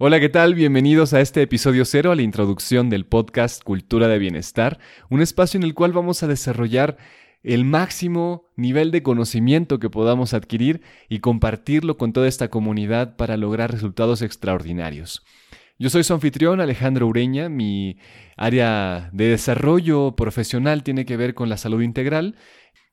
Hola, ¿qué tal? Bienvenidos a este episodio cero, a la introducción del podcast Cultura de Bienestar, un espacio en el cual vamos a desarrollar el máximo nivel de conocimiento que podamos adquirir y compartirlo con toda esta comunidad para lograr resultados extraordinarios. Yo soy su anfitrión Alejandro Ureña, mi área de desarrollo profesional tiene que ver con la salud integral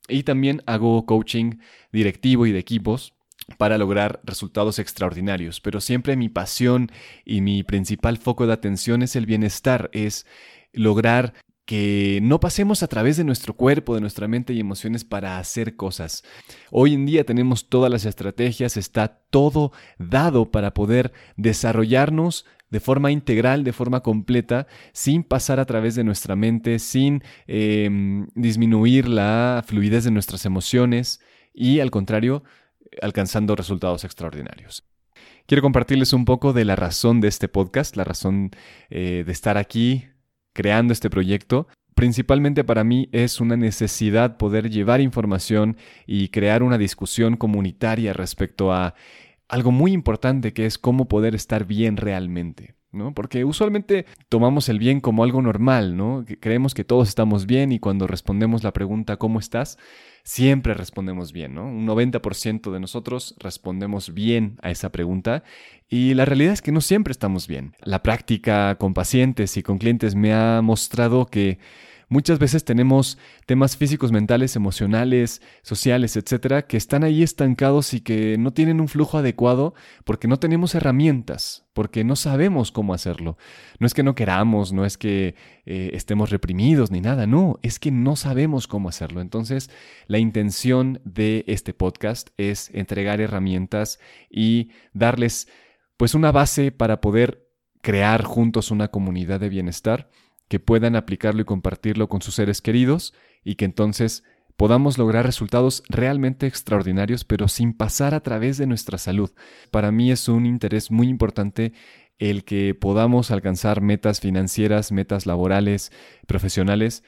y también hago coaching directivo y de equipos para lograr resultados extraordinarios, pero siempre mi pasión y mi principal foco de atención es el bienestar, es lograr que no pasemos a través de nuestro cuerpo, de nuestra mente y emociones para hacer cosas. Hoy en día tenemos todas las estrategias, está todo dado para poder desarrollarnos de forma integral, de forma completa, sin pasar a través de nuestra mente, sin em, disminuir la fluidez de nuestras emociones y al contrario, alcanzando resultados extraordinarios. Quiero compartirles un poco de la razón de este podcast, la razón eh, de estar aquí creando este proyecto. Principalmente para mí es una necesidad poder llevar información y crear una discusión comunitaria respecto a algo muy importante que es cómo poder estar bien realmente. ¿No? Porque usualmente tomamos el bien como algo normal, ¿no? Creemos que todos estamos bien y cuando respondemos la pregunta ¿cómo estás? siempre respondemos bien, ¿no? Un 90% de nosotros respondemos bien a esa pregunta y la realidad es que no siempre estamos bien. La práctica con pacientes y con clientes me ha mostrado que Muchas veces tenemos temas físicos, mentales, emocionales, sociales, etcétera, que están ahí estancados y que no tienen un flujo adecuado porque no tenemos herramientas, porque no sabemos cómo hacerlo. No es que no queramos, no es que eh, estemos reprimidos ni nada, no, es que no sabemos cómo hacerlo. Entonces, la intención de este podcast es entregar herramientas y darles pues una base para poder crear juntos una comunidad de bienestar que puedan aplicarlo y compartirlo con sus seres queridos y que entonces podamos lograr resultados realmente extraordinarios, pero sin pasar a través de nuestra salud. Para mí es un interés muy importante el que podamos alcanzar metas financieras, metas laborales, profesionales,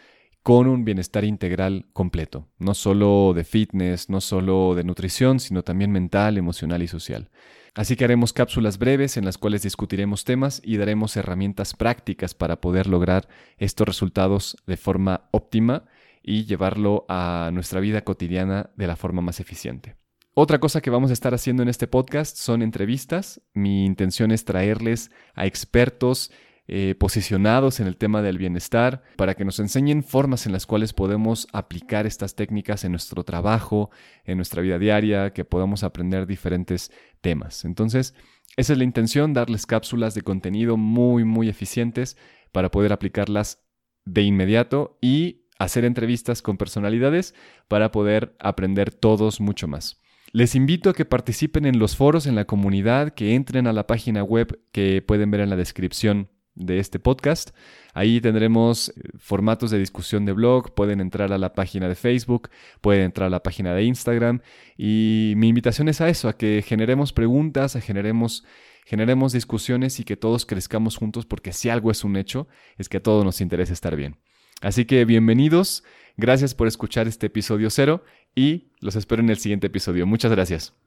con un bienestar integral completo, no solo de fitness, no solo de nutrición, sino también mental, emocional y social. Así que haremos cápsulas breves en las cuales discutiremos temas y daremos herramientas prácticas para poder lograr estos resultados de forma óptima y llevarlo a nuestra vida cotidiana de la forma más eficiente. Otra cosa que vamos a estar haciendo en este podcast son entrevistas. Mi intención es traerles a expertos eh, posicionados en el tema del bienestar, para que nos enseñen formas en las cuales podemos aplicar estas técnicas en nuestro trabajo, en nuestra vida diaria, que podamos aprender diferentes temas. Entonces, esa es la intención, darles cápsulas de contenido muy, muy eficientes para poder aplicarlas de inmediato y hacer entrevistas con personalidades para poder aprender todos mucho más. Les invito a que participen en los foros en la comunidad, que entren a la página web que pueden ver en la descripción de este podcast. Ahí tendremos eh, formatos de discusión de blog, pueden entrar a la página de Facebook, pueden entrar a la página de Instagram y mi invitación es a eso, a que generemos preguntas, a generemos generemos discusiones y que todos crezcamos juntos porque si algo es un hecho, es que a todos nos interesa estar bien. Así que bienvenidos, gracias por escuchar este episodio cero y los espero en el siguiente episodio. Muchas gracias.